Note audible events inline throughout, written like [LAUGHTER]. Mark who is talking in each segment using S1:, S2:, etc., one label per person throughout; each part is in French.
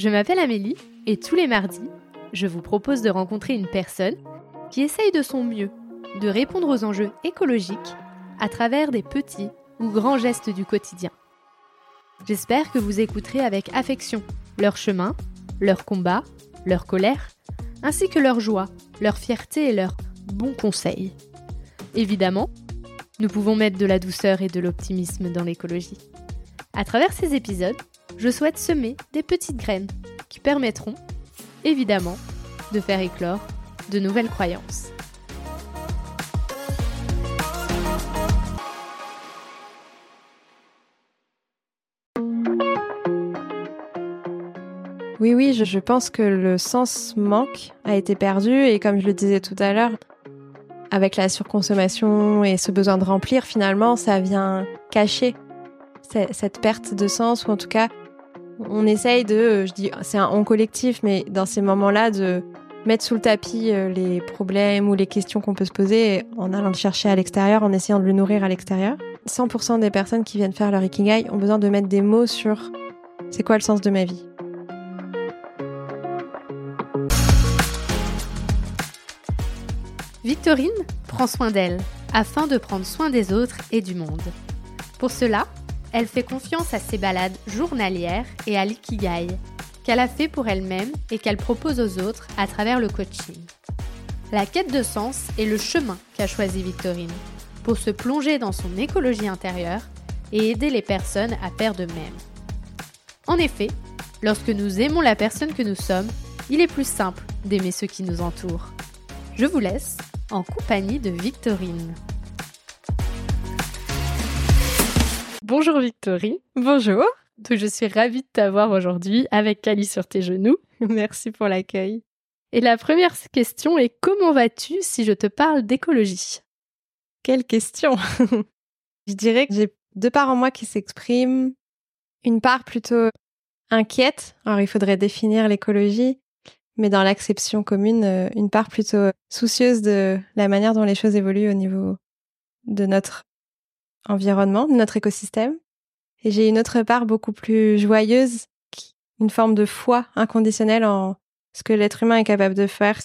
S1: Je m'appelle Amélie et tous les mardis, je vous propose de rencontrer une personne qui essaye de son mieux de répondre aux enjeux écologiques à travers des petits ou grands gestes du quotidien. J'espère que vous écouterez avec affection leur chemin, leur combat, leur colère, ainsi que leur joie, leur fierté et leurs bons conseils. Évidemment, nous pouvons mettre de la douceur et de l'optimisme dans l'écologie. À travers ces épisodes, je souhaite semer des petites graines permettront, évidemment, de faire éclore de nouvelles croyances.
S2: Oui, oui, je, pense que le sens manque, a été perdu, et comme je le disais tout à l'heure, avec la surconsommation et ce besoin de remplir, finalement, ça vient cacher cette perte de sens, ou en tout cas, on essaye de, je dis, c'est un on collectif, mais dans ces moments-là, de mettre sous le tapis euh, les problèmes ou les questions qu'on peut se poser en allant le chercher à l'extérieur, en essayant de le nourrir à l'extérieur. 100% des personnes qui viennent faire leur Ikigai ont besoin de mettre des mots sur c'est quoi le sens de ma vie.
S1: Victorine prend soin d'elle afin de prendre soin des autres et du monde. Pour cela, elle fait confiance à ses balades journalières et à l'ikigai qu'elle a fait pour elle-même et qu'elle propose aux autres à travers le coaching. La quête de sens est le chemin qu'a choisi Victorine pour se plonger dans son écologie intérieure et aider les personnes à faire de même. En effet, lorsque nous aimons la personne que nous sommes, il est plus simple d'aimer ceux qui nous entourent. Je vous laisse en compagnie de Victorine. Bonjour Victorine.
S2: Bonjour.
S1: je suis ravie de t'avoir aujourd'hui avec Cali sur tes genoux. [LAUGHS]
S2: Merci pour l'accueil.
S1: Et la première question est comment vas-tu si je te parle d'écologie?
S2: Quelle question [LAUGHS] Je dirais que j'ai deux parts en moi qui s'expriment. Une part plutôt inquiète. Alors il faudrait définir l'écologie mais dans l'acception commune, euh, une part plutôt soucieuse de la manière dont les choses évoluent au niveau de notre environnement, de notre écosystème. Et j'ai une autre part beaucoup plus joyeuse, une forme de foi inconditionnelle en ce que l'être humain est capable de faire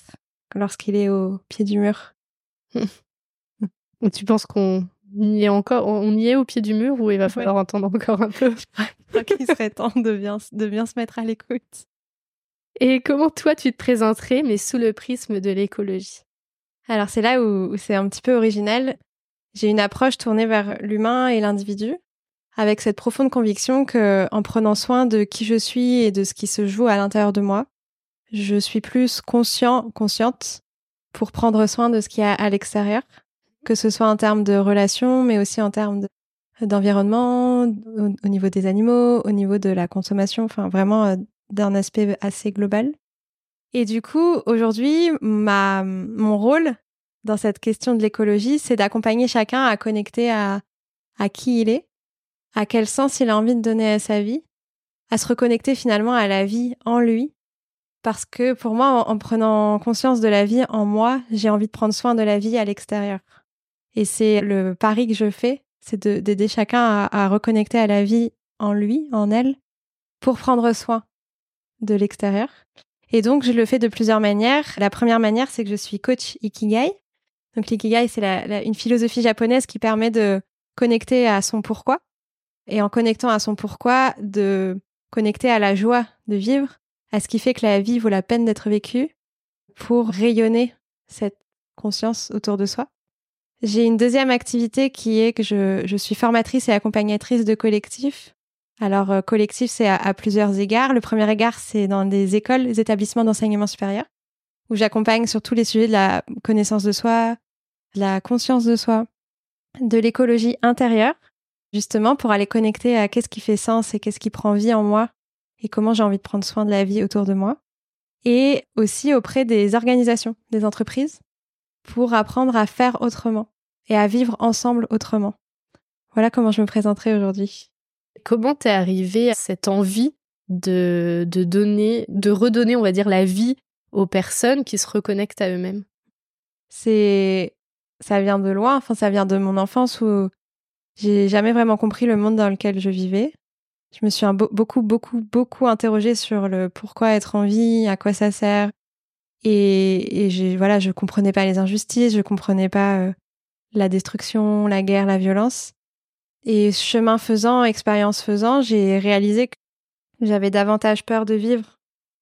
S2: lorsqu'il est au pied du mur. [LAUGHS]
S1: tu penses qu'on y est encore, on y est au pied du mur ou il va falloir entendre encore un peu? [LAUGHS]
S2: Je crois qu'il serait temps de bien, de bien se mettre à l'écoute.
S1: Et comment toi tu te présenterais, mais sous le prisme de l'écologie?
S2: Alors c'est là où, c'est un petit peu original. J'ai une approche tournée vers l'humain et l'individu, avec cette profonde conviction que, en prenant soin de qui je suis et de ce qui se joue à l'intérieur de moi, je suis plus conscient, consciente pour prendre soin de ce qu'il y a à l'extérieur, que ce soit en termes de relations, mais aussi en termes d'environnement, au, niveau des animaux, au niveau de la consommation, enfin vraiment euh, d'un aspect assez global. Et du coup, aujourd'hui, ma, mon rôle dans cette question de l'écologie, c'est d'accompagner chacun à connecter à, à qui il est, à quel sens il a envie de donner à sa vie, à se reconnecter finalement à la vie en lui. Parce que pour moi, en, prenant conscience de la vie en moi, j'ai envie de prendre soin de la vie à l'extérieur. Et c'est le pari que je fais, c'est d'aider chacun à, à reconnecter à la vie en lui, en elle, pour prendre soin de l'extérieur. Et donc, je le fais de plusieurs manières. La première manière, c'est que je suis coach Ikigai. Donc, l'Ikigai, c'est une philosophie japonaise qui permet de connecter à son pourquoi. Et en connectant à son pourquoi, de connecter à la joie de vivre, à ce qui fait que la vie vaut la peine d'être vécue pour rayonner cette conscience autour de soi. J'ai une deuxième activité qui est que je, je suis formatrice et accompagnatrice de collectifs alors, euh, collectif, c'est à, plusieurs égards. Le premier égard, c'est dans des écoles, des établissements d'enseignement supérieur, où j'accompagne sur tous les sujets de la connaissance de soi, la conscience de soi, de l'écologie intérieure, justement pour aller connecter à qu'est-ce qui fait sens et qu'est-ce qui prend vie en moi et comment j'ai envie de prendre soin de la vie autour de moi. Et aussi auprès des organisations, des entreprises, pour apprendre à faire autrement et à vivre ensemble autrement. Voilà comment je me présenterai aujourd'hui.
S1: Comment t'es arrivé à cette envie de, de donner, de redonner, on va dire, la vie aux personnes qui se reconnectent à eux-mêmes?
S2: C'est, ça vient de loin. Enfin, ça vient de mon enfance où j'ai jamais vraiment compris le monde dans lequel je vivais. Je me suis beaucoup, beaucoup, beaucoup interrogée sur le pourquoi être en vie, à quoi ça sert. Et, voilà, je comprenais pas les injustices, je comprenais pas euh, la destruction, la guerre, la violence. Et chemin faisant, expérience faisant, j'ai réalisé que j'avais davantage peur de vivre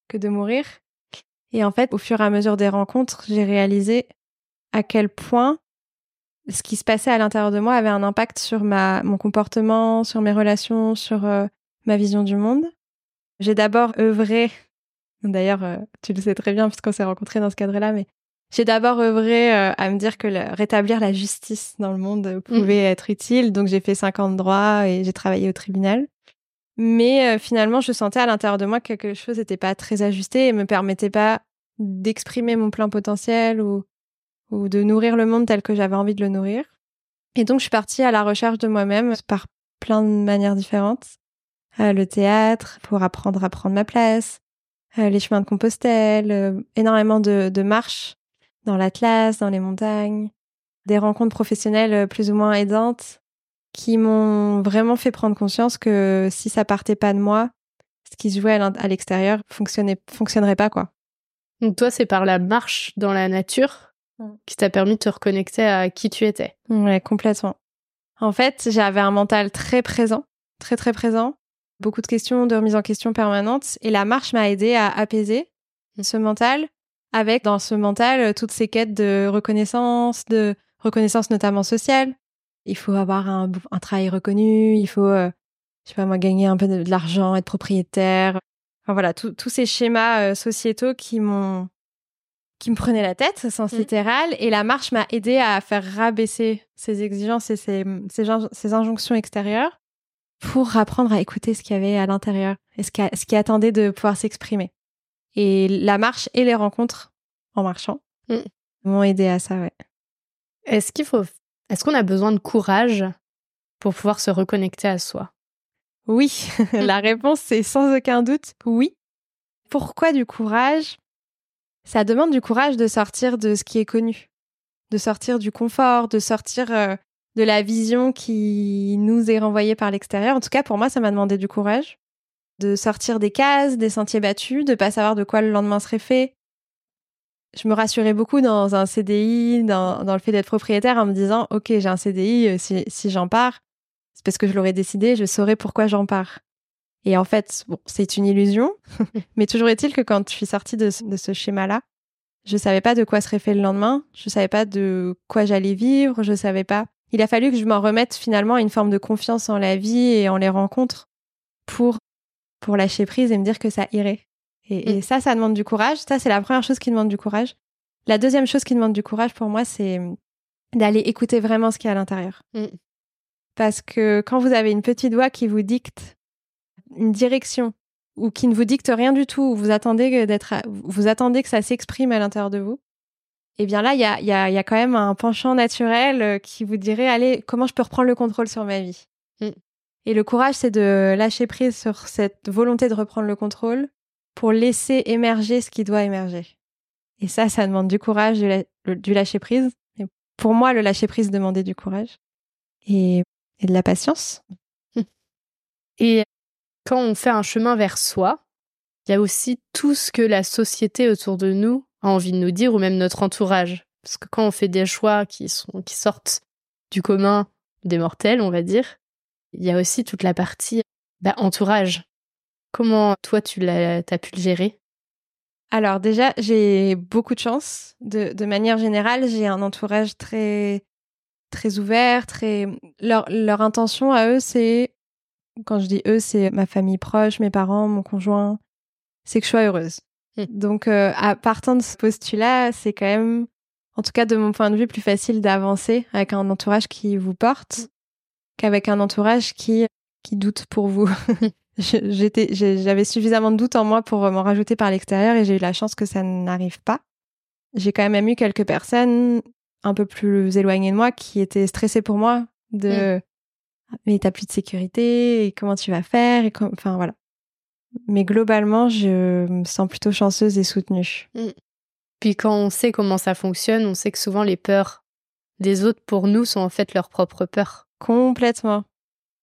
S2: que de mourir. Et en fait, au fur et à mesure des rencontres, j'ai réalisé à quel point ce qui se passait à l'intérieur de moi avait un impact sur ma, mon comportement, sur mes relations, sur euh, ma vision du monde. J'ai d'abord œuvré, d'ailleurs, euh, tu le sais très bien puisqu'on s'est rencontrés dans ce cadre-là, mais j'ai d'abord œuvré euh, à me dire que rétablir la justice dans le monde pouvait mmh. être utile. Donc j'ai fait 50 droits et j'ai travaillé au tribunal. Mais finalement, je sentais à l'intérieur de moi que quelque chose n'était pas très ajusté et me permettait pas d'exprimer mon plein potentiel ou ou de nourrir le monde tel que j'avais envie de le nourrir. Et donc, je suis partie à la recherche de moi-même par plein de manières différentes. Euh, le théâtre, pour apprendre à prendre ma place, euh, les chemins de Compostelle, euh, énormément de, de marches dans l'Atlas, dans les montagnes, des rencontres professionnelles plus ou moins aidantes qui m'ont vraiment fait prendre conscience que si ça partait pas de moi, ce qui se jouait à l'extérieur fonctionnait, fonctionnerait pas, quoi.
S1: Donc toi, c'est par la marche dans la nature. Qui t'a permis de te reconnecter à qui tu étais.
S2: Ouais, complètement. En fait, j'avais un mental très présent, très très présent, beaucoup de questions, de remise en question permanente, et la marche m'a aidé à apaiser ce mental, avec dans ce mental toutes ces quêtes de reconnaissance, de reconnaissance notamment sociale. Il faut avoir un, travail reconnu, il faut, euh, je sais pas moi, gagner un peu de, l'argent, être propriétaire. Enfin voilà, tous ces schémas euh, sociétaux qui m'ont qui me prenait la tête, sens mmh. littéral, et la marche m'a aidé à faire rabaisser ces exigences et ces, ces, injonctions extérieures pour apprendre à écouter ce qu'il y avait à l'intérieur et ce qui, ce qui attendait de pouvoir s'exprimer. Et la marche et les rencontres en marchant mmh. m'ont aidé à ça, ouais.
S1: Est-ce qu'il faut, est-ce qu'on a besoin de courage pour pouvoir se reconnecter à soi?
S2: Oui, [LAUGHS] la réponse c'est sans aucun doute oui. Pourquoi du courage? Ça demande du courage de sortir de ce qui est connu, de sortir du confort, de sortir euh, de la vision qui nous est renvoyée par l'extérieur. En tout cas, pour moi, ça m'a demandé du courage de sortir des cases, des sentiers battus, de pas savoir de quoi le lendemain serait fait. Je me rassurais beaucoup dans un CDI, dans, le fait d'être propriétaire en me disant, OK, j'ai un CDI, euh, si, si j'en pars, c'est parce que je l'aurais décidé, je saurais pourquoi j'en pars. Et en fait, bon, c'est une illusion, [LAUGHS] mais toujours est-il que quand je suis sortie de, ce schéma-là, je savais pas de quoi serait fait le lendemain, je savais pas de quoi j'allais vivre, je savais pas. Il a fallu que je m'en remette finalement à une forme de confiance en la vie et en les rencontres pour pour lâcher prise et me dire que ça irait. Et, mm. ça, ça demande du courage. Ça, c'est la première chose qui demande du courage. La deuxième chose qui demande du courage pour moi, c'est d'aller écouter vraiment ce qu'il y a à l'intérieur. Mm. Parce que quand vous avez une petite voix qui vous dicte une direction ou qui ne vous dicte rien du tout, ou vous attendez d'être, vous attendez que ça s'exprime à l'intérieur de vous, eh bien là, il y a, y, a, y a quand même un penchant naturel euh, qui vous dirait, allez, comment je peux reprendre le contrôle sur ma vie? Mm. Et le courage, c'est de lâcher prise sur cette volonté de reprendre le contrôle pour laisser émerger ce qui doit émerger. Et ça, ça demande du courage, du, lâcher prise. Et pour moi, le lâcher prise demandait du courage et, et de la patience.
S1: Et quand on fait un chemin vers soi, il y a aussi tout ce que la société autour de nous a envie de nous dire ou même notre entourage. Parce que quand on fait des choix qui, sortent du commun des mortels, on va dire, il y a aussi toute la partie bah, entourage. Comment toi tu l'as as pu le gérer?
S2: Alors déjà, j'ai beaucoup de chance. De, manière générale, j'ai un entourage très très ouvert, très leur intention à eux, c'est quand je dis eux, c'est ma famille proche, mes parents, mon conjoint, c'est que je sois heureuse. Hmm. Donc, euh, à partant de ce postulat, c'est quand même, en tout cas de mon point de vue, plus facile d'avancer avec un entourage qui vous porte hmm. qu'avec un entourage qui qui doute pour vous. [LAUGHS] J'étais, j'avais suffisamment de doute en moi pour m'en rajouter par l'extérieur et j'ai eu la chance que ça n'arrive pas. J'ai quand même eu quelques personnes un peu plus éloignées de moi qui étaient stressées pour moi de mais t'as plus de sécurité et comment tu vas faire et enfin voilà. Mais globalement, je me sens plutôt chanceuse et soutenue. Mm.
S1: Puis quand on sait comment ça fonctionne, on sait que souvent les peurs des autres pour nous sont en fait leurs propres peurs.
S2: Complètement.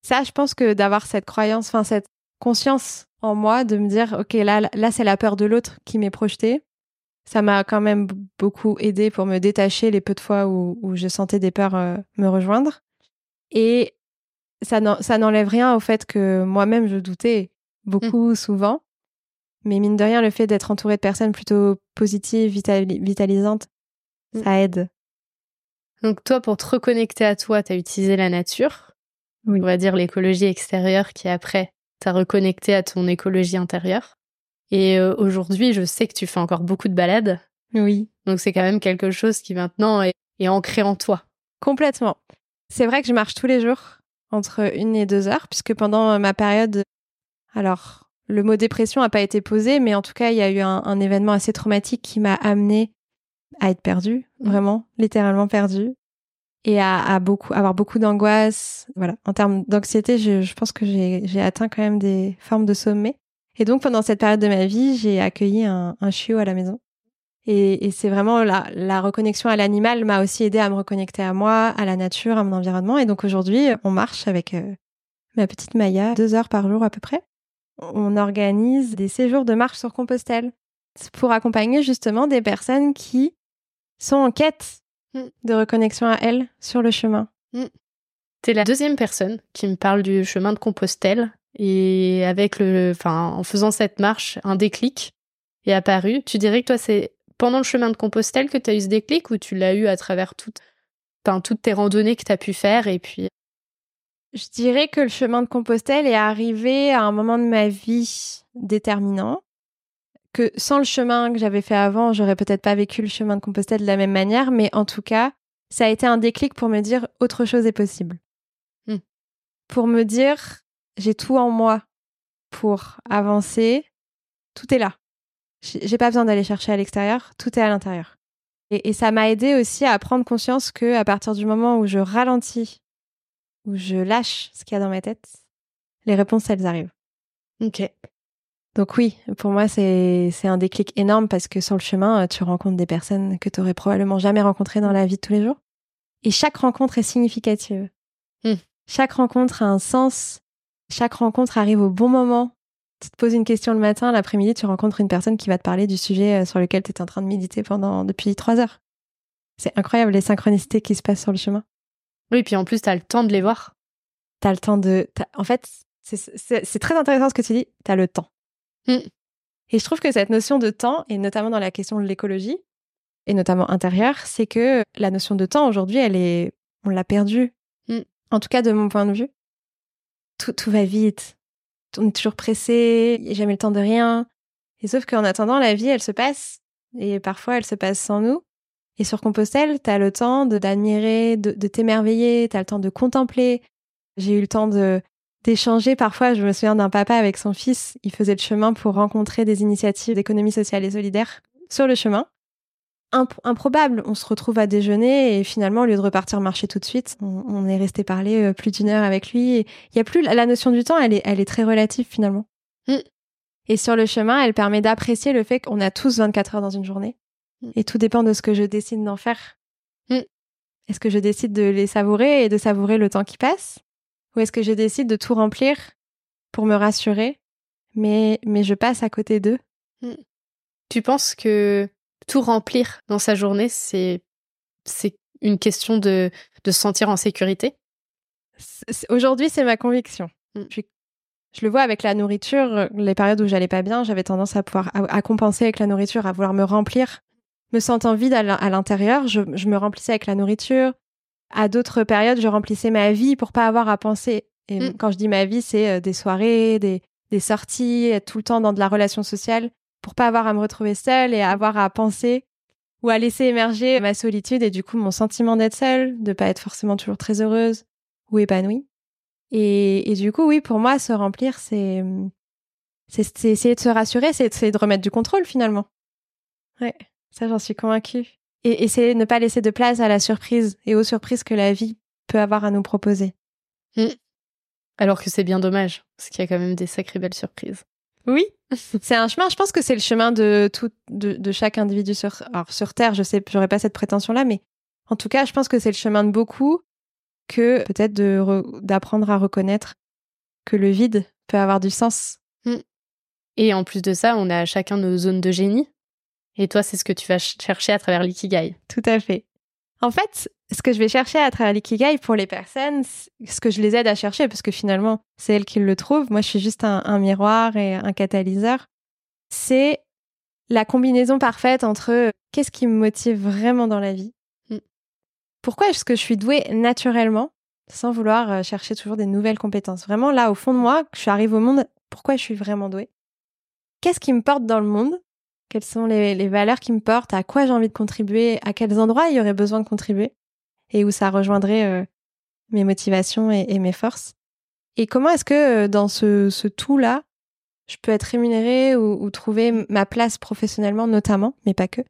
S2: Ça, je pense que d'avoir cette croyance, enfin cette conscience en moi de me dire, OK, là, là c'est la peur de l'autre qui m'est projetée. Ça m'a quand même beaucoup aidé pour me détacher les peu de fois où, où je sentais des peurs euh, me rejoindre. Et ça n'enlève rien au fait que moi-même je doutais beaucoup, mmh. souvent. Mais mine de rien, le fait d'être entouré de personnes plutôt positives, vitalisantes, mmh. ça aide.
S1: Donc toi, pour te reconnecter à toi, tu as utilisé la nature, on va dire l'écologie extérieure qui après t'a reconnecté à ton écologie intérieure. Et euh, aujourd'hui, je sais que tu fais encore beaucoup de balades.
S2: Oui.
S1: Donc c'est quand même quelque chose qui maintenant est, est ancré en toi.
S2: Complètement. C'est vrai que je marche tous les jours entre une et deux heures, puisque pendant ma période, alors le mot dépression n'a pas été posé, mais en tout cas, il y a eu un, événement assez traumatique qui m'a amené à être perdue, mmh. vraiment, littéralement perdue, et à, beaucoup, avoir beaucoup d'angoisse. Voilà, en termes d'anxiété, je, pense que j'ai atteint quand même des formes de sommet. Et donc, pendant cette période de ma vie, j'ai accueilli un, chiot à la maison. Et, c'est vraiment la, la reconnexion à l'animal m'a aussi aidé à me reconnecter à moi, à la nature, à mon environnement. Et donc aujourd'hui, on marche avec euh, ma petite Maya deux heures par jour à peu près on organise des séjours de marche sur Compostelle pour accompagner justement des personnes qui sont en quête mm. de reconnexion à elles sur le chemin.
S1: Mm. T'es la deuxième personne qui me parle du chemin de Compostelle et avec le, enfin, en faisant cette marche, un déclic est apparu. Tu dirais que toi, c'est pendant le chemin de Compostelle que tu as eu ce déclic ou tu l'as eu à travers toutes, toutes tes randonnées que tu as pu faire et puis?
S2: Je dirais que le chemin de Compostelle est arrivé à un moment de ma vie déterminant. Que sans le chemin que j'avais fait avant, j'aurais peut-être pas vécu le chemin de Compostelle de la même manière, mais en tout cas, ça a été un déclic pour me dire autre chose est possible. Hmm. Pour me dire, j'ai tout en moi pour avancer, tout est là. J'ai pas besoin d'aller chercher à l'extérieur, tout est à l'intérieur. Et, et, ça m'a aidé aussi à prendre conscience que à partir du moment où je ralentis où je lâche ce qu'il y a dans ma tête, les réponses, elles arrivent.
S1: Ok.
S2: Donc oui, pour moi, c'est un déclic énorme parce que sur le chemin, tu rencontres des personnes que tu aurais probablement jamais rencontrées dans la vie de tous les jours. Et chaque rencontre est significative. Hmm. Chaque rencontre a un sens. Chaque rencontre arrive au bon moment. Tu te poses une question le matin, l'après-midi, tu rencontres une personne qui va te parler du sujet euh, sur lequel tu es en train de méditer pendant depuis trois heures. C'est incroyable les synchronicités qui se passent sur le chemin.
S1: Oui, puis en plus, tu as le temps de les voir.
S2: Tu as le temps de. En fait, c'est très intéressant ce que tu dis. Tu as le temps. Mm. Et je trouve que cette notion de temps, et notamment dans la question de l'écologie, et notamment intérieure, c'est que la notion de temps aujourd'hui, elle est, on l'a perdue. Mm. En tout cas, de mon point de vue, tout, tout va vite. On est toujours pressé, il n'y a jamais le temps de rien. Et sauf qu'en attendant, la vie, elle se passe. Et parfois, elle se passe sans nous. Et sur Compostelle, tu as le temps d'admirer, de, t'émerveiller, tu as le temps de contempler. J'ai eu le temps d'échanger parfois. Je me souviens d'un papa avec son fils, il faisait le chemin pour rencontrer des initiatives d'économie sociale et solidaire sur le chemin. Improbable, on se retrouve à déjeuner et finalement, au lieu de repartir marcher tout de suite, on, est resté parler euh, plus d'une heure avec lui. Il y a plus la notion du temps, elle est, elle est très relative finalement. Mm. Et sur le chemin, elle permet d'apprécier le fait qu'on a tous 24 heures dans une journée Mm. Et tout dépend de ce que je décide d'en faire. Mm. Est-ce que je décide de les savourer et de savourer le temps qui passe? Ou est-ce que je décide de tout remplir pour me rassurer, mais, mais je passe à côté d'eux?
S1: Tu penses que tout remplir dans sa journée, c'est, c'est une question de, de se sentir en sécurité
S2: Aujourd'hui, c'est ma conviction. Je, je, le vois avec la nourriture, les périodes où j'allais pas bien, j'avais tendance à pouvoir à compenser avec la nourriture, à vouloir me remplir me sentant vide à l'intérieur, je, me remplissais avec la nourriture. À d'autres périodes, je remplissais ma vie pour pas avoir à penser. Et mm. quand je dis ma vie, c'est euh, des soirées, des, sorties, être tout le temps dans de la relation sociale, pour pas avoir à me retrouver seule et avoir à penser ou à laisser émerger ma solitude et du coup mon sentiment d'être seule, de pas être forcément toujours très heureuse ou épanouie. Et, du coup, oui, pour moi, se remplir, c'est c'est essayer de se rassurer, c'est de remettre du contrôle finalement. Ouais. Ça, j'en suis convaincue. Et essayer de ne pas laisser de place à la surprise et aux surprises que la vie peut avoir à nous proposer.
S1: Mmh. Alors que c'est bien dommage, parce qu'il y a quand même des sacrées belles surprises.
S2: Oui, [LAUGHS] c'est un chemin. Je pense que c'est le chemin de tout, de, chaque individu sur, alors sur Terre. Je sais, j'aurais pas cette prétention-là, mais en tout cas, je pense que c'est le chemin de beaucoup que peut-être d'apprendre à reconnaître que le vide peut avoir du sens.
S1: Mm. Et en plus de ça, on a chacun nos zones de génie. Et toi, c'est ce que tu vas chercher à travers l'ikigai.
S2: Tout à fait. En fait, ce que je vais chercher à travers l'ikigai pour les personnes, ce que je les aide à chercher, parce que finalement, c'est elles qui le trouvent. Moi, je suis juste un, miroir et un catalyseur. C'est la combinaison parfaite entre qu'est-ce qui me motive vraiment dans la vie? Mm. Pourquoi est-ce que je suis douée naturellement, sans vouloir euh, chercher toujours des nouvelles compétences? Vraiment, là, au fond de moi, je arrive au monde, pourquoi je suis vraiment douée? Qu'est-ce qui me porte dans le monde? Quelles sont les, valeurs qui me portent? À quoi j'ai envie de contribuer? À quels endroits il y aurait besoin de contribuer? Et où ça rejoindrait euh, mes motivations et, mes forces Et comment est-ce que euh, dans ce, tout-là, je peux être rémunérée ou, trouver ma place professionnellement, notamment, mais pas que,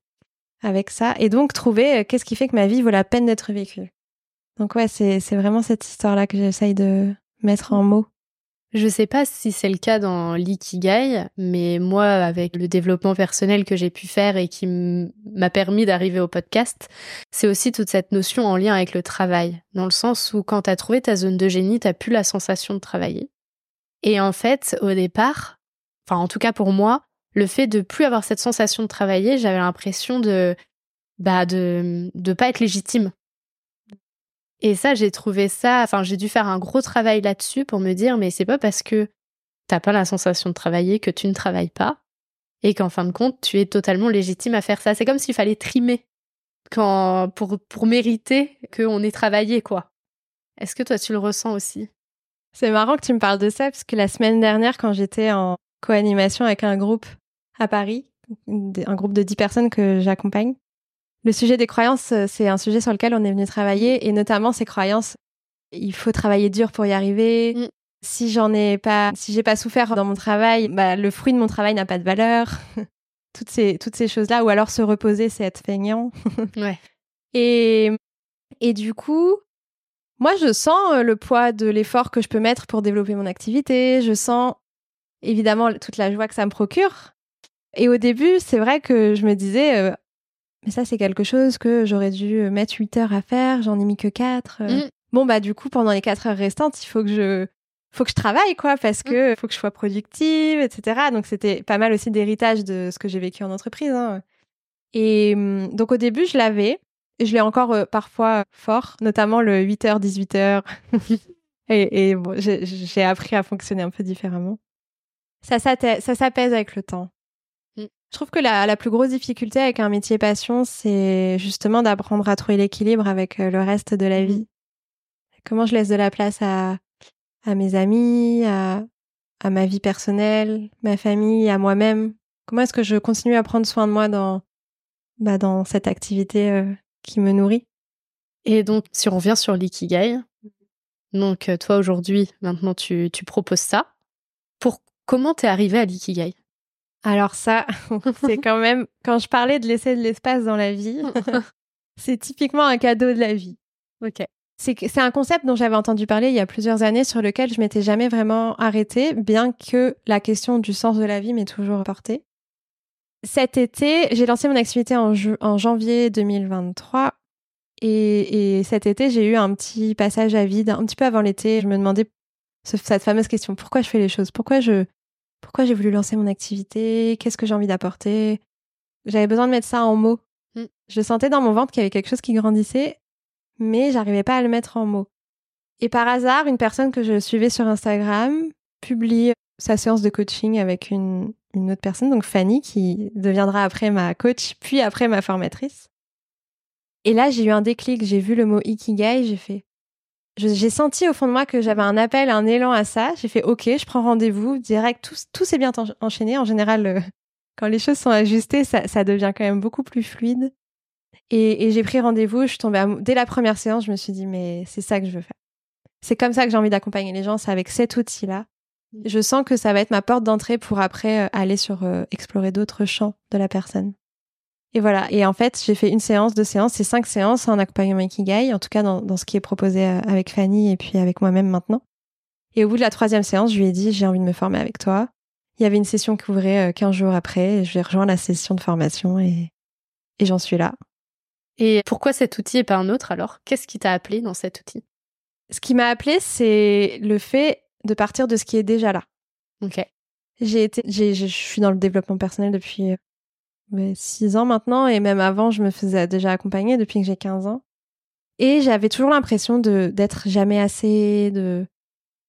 S2: avec ça Et donc trouver qu'est-ce qui fait que ma vie vaut la peine d'être vécue? Donc ouais, c'est vraiment cette histoire-là que j'essaye de mettre en mots.
S1: Je sais pas si c'est le cas dans l'ikigai, mais moi, avec le développement personnel que j'ai pu faire et qui m'a permis d'arriver au podcast, c'est aussi toute cette notion en lien avec le travail, dans le sens où quand t'as trouvé ta zone de génie, t'as plus la sensation de travailler. Et en fait, au départ, enfin en tout cas pour moi, le fait de plus avoir cette sensation de travailler, j'avais l'impression de bah de de pas être légitime et ça, j'ai trouvé ça, enfin, j'ai dû faire un gros travail là-dessus pour me dire, mais c'est pas parce que t'as pas la sensation de travailler que tu ne travailles pas et qu'en fin de compte, tu es totalement légitime à faire ça. C'est comme s'il fallait trimer pour, pour mériter qu'on ait travaillé, quoi. Est-ce que toi, tu le ressens aussi?
S2: C'est marrant que tu me parles de ça parce que la semaine dernière, quand j'étais en co-animation avec un groupe à Paris, un groupe de 10 personnes que j'accompagne, le sujet des croyances, euh, c'est un sujet sur lequel on est venu travailler, et notamment ces croyances. Il faut travailler dur pour y arriver. Mm. Si j'en ai pas, si j'ai pas souffert dans mon travail, bah, le fruit de mon travail n'a pas de valeur. [LAUGHS] toutes ces, toutes ces choses-là. Ou alors se reposer, c'est être feignant. [LAUGHS]
S1: ouais.
S2: Et, et du coup, moi, je sens euh, le poids de l'effort que je peux mettre pour développer mon activité. Je sens évidemment toute la joie que ça me procure. Et au début, c'est vrai que je me disais, euh, mais ça, c'est quelque chose que j'aurais dû euh, mettre 8 heures à faire, j'en ai mis que 4. Euh. Mm. Bon, bah, du coup, pendant les 4 heures restantes, il faut que je, faut que je travaille, quoi, parce que mm. faut que je sois productive, etc. Donc, c'était pas mal aussi d'héritage de ce que j'ai vécu en entreprise. Hein. Et mm, donc, au début, je l'avais. Et je l'ai encore euh, parfois fort, notamment le 8h, 18h. [LAUGHS] et, et bon, j'ai appris à fonctionner un peu différemment. Ça, ça, ça s'apaise avec le temps. Je trouve que la, plus grosse difficulté avec un métier passion, c'est justement d'apprendre à trouver l'équilibre avec euh, le reste de la mmh. vie. Comment je laisse de la place à, à mes amis, à, à ma vie personnelle, ma famille, à moi-même? Comment est-ce que je continue à prendre soin de moi dans, bah, dans cette activité euh, qui me nourrit?
S1: Et donc, si on revient sur l'ikigai, donc euh, toi aujourd'hui, maintenant tu, tu proposes ça. Pour comment t'es arrivé à l'ikigai?
S2: Alors ça, [LAUGHS] c'est quand même, quand je parlais de laisser de l'espace dans la vie, [LAUGHS] [LAUGHS] c'est typiquement un cadeau de la vie.
S1: Ok.
S2: C'est un concept dont j'avais entendu parler il y a plusieurs années sur lequel je m'étais jamais vraiment arrêtée, bien que la question du sens de la vie m'ait toujours portée. Cet été, j'ai lancé mon activité en, en janvier 2023 et, et, cet été, j'ai eu un petit passage à vide, un petit peu avant l'été. Je me demandais cette fameuse question pourquoi je fais les choses? Pourquoi je pourquoi j'ai voulu lancer mon activité, qu'est-ce que j'ai envie d'apporter? J'avais besoin de mettre ça en mots. Mm. Je sentais dans mon ventre qu'il y avait quelque chose qui grandissait, mais j'arrivais pas à le mettre en mots. Et par hasard, une personne que je suivais sur Instagram publie sa séance de coaching avec une, une autre personne, donc Fanny, qui deviendra après ma coach, puis après ma formatrice. Et là, j'ai eu un déclic, j'ai vu le mot ikigai, j'ai fait j'ai senti au fond de moi que j'avais un appel, un élan à ça. J'ai fait OK, je prends rendez-vous direct. Tout, tout s'est bien enchaîné. En général, euh, [LAUGHS] quand les choses sont ajustées, ça, ça, devient quand même beaucoup plus fluide. Et, et j'ai pris rendez-vous. Je suis tombée dès la première séance. Je me suis dit mais c'est ça que je veux faire. C'est comme ça que j'ai envie d'accompagner les gens. C'est avec cet outil-là. Je sens que ça va être ma porte d'entrée pour après euh, aller sur euh, explorer d'autres champs de la personne. Et voilà. Et en fait, j'ai fait une séance, deux séances, c'est cinq séances en accompagnement Ikigai, en tout cas dans, dans ce qui est proposé euh, avec Fanny et puis avec moi-même maintenant. Et au bout de la troisième séance, je lui ai dit, j'ai envie de me former avec toi. Il y avait une session qui ouvrait 15 euh, jours après, et je vais rejoindre la session de formation et, et j'en suis là.
S1: Et pourquoi cet outil et pas un autre alors? Qu'est-ce qui t'a appelé dans cet outil?
S2: Ce qui m'a appelé, c'est le fait de partir de ce qui est déjà là.
S1: Ok.
S2: J'ai été, j'ai, je suis dans le développement personnel depuis 6 ans maintenant et même avant, je me faisais déjà accompagner depuis que j'ai 15 ans. Et j'avais toujours l'impression de d'être jamais assez, de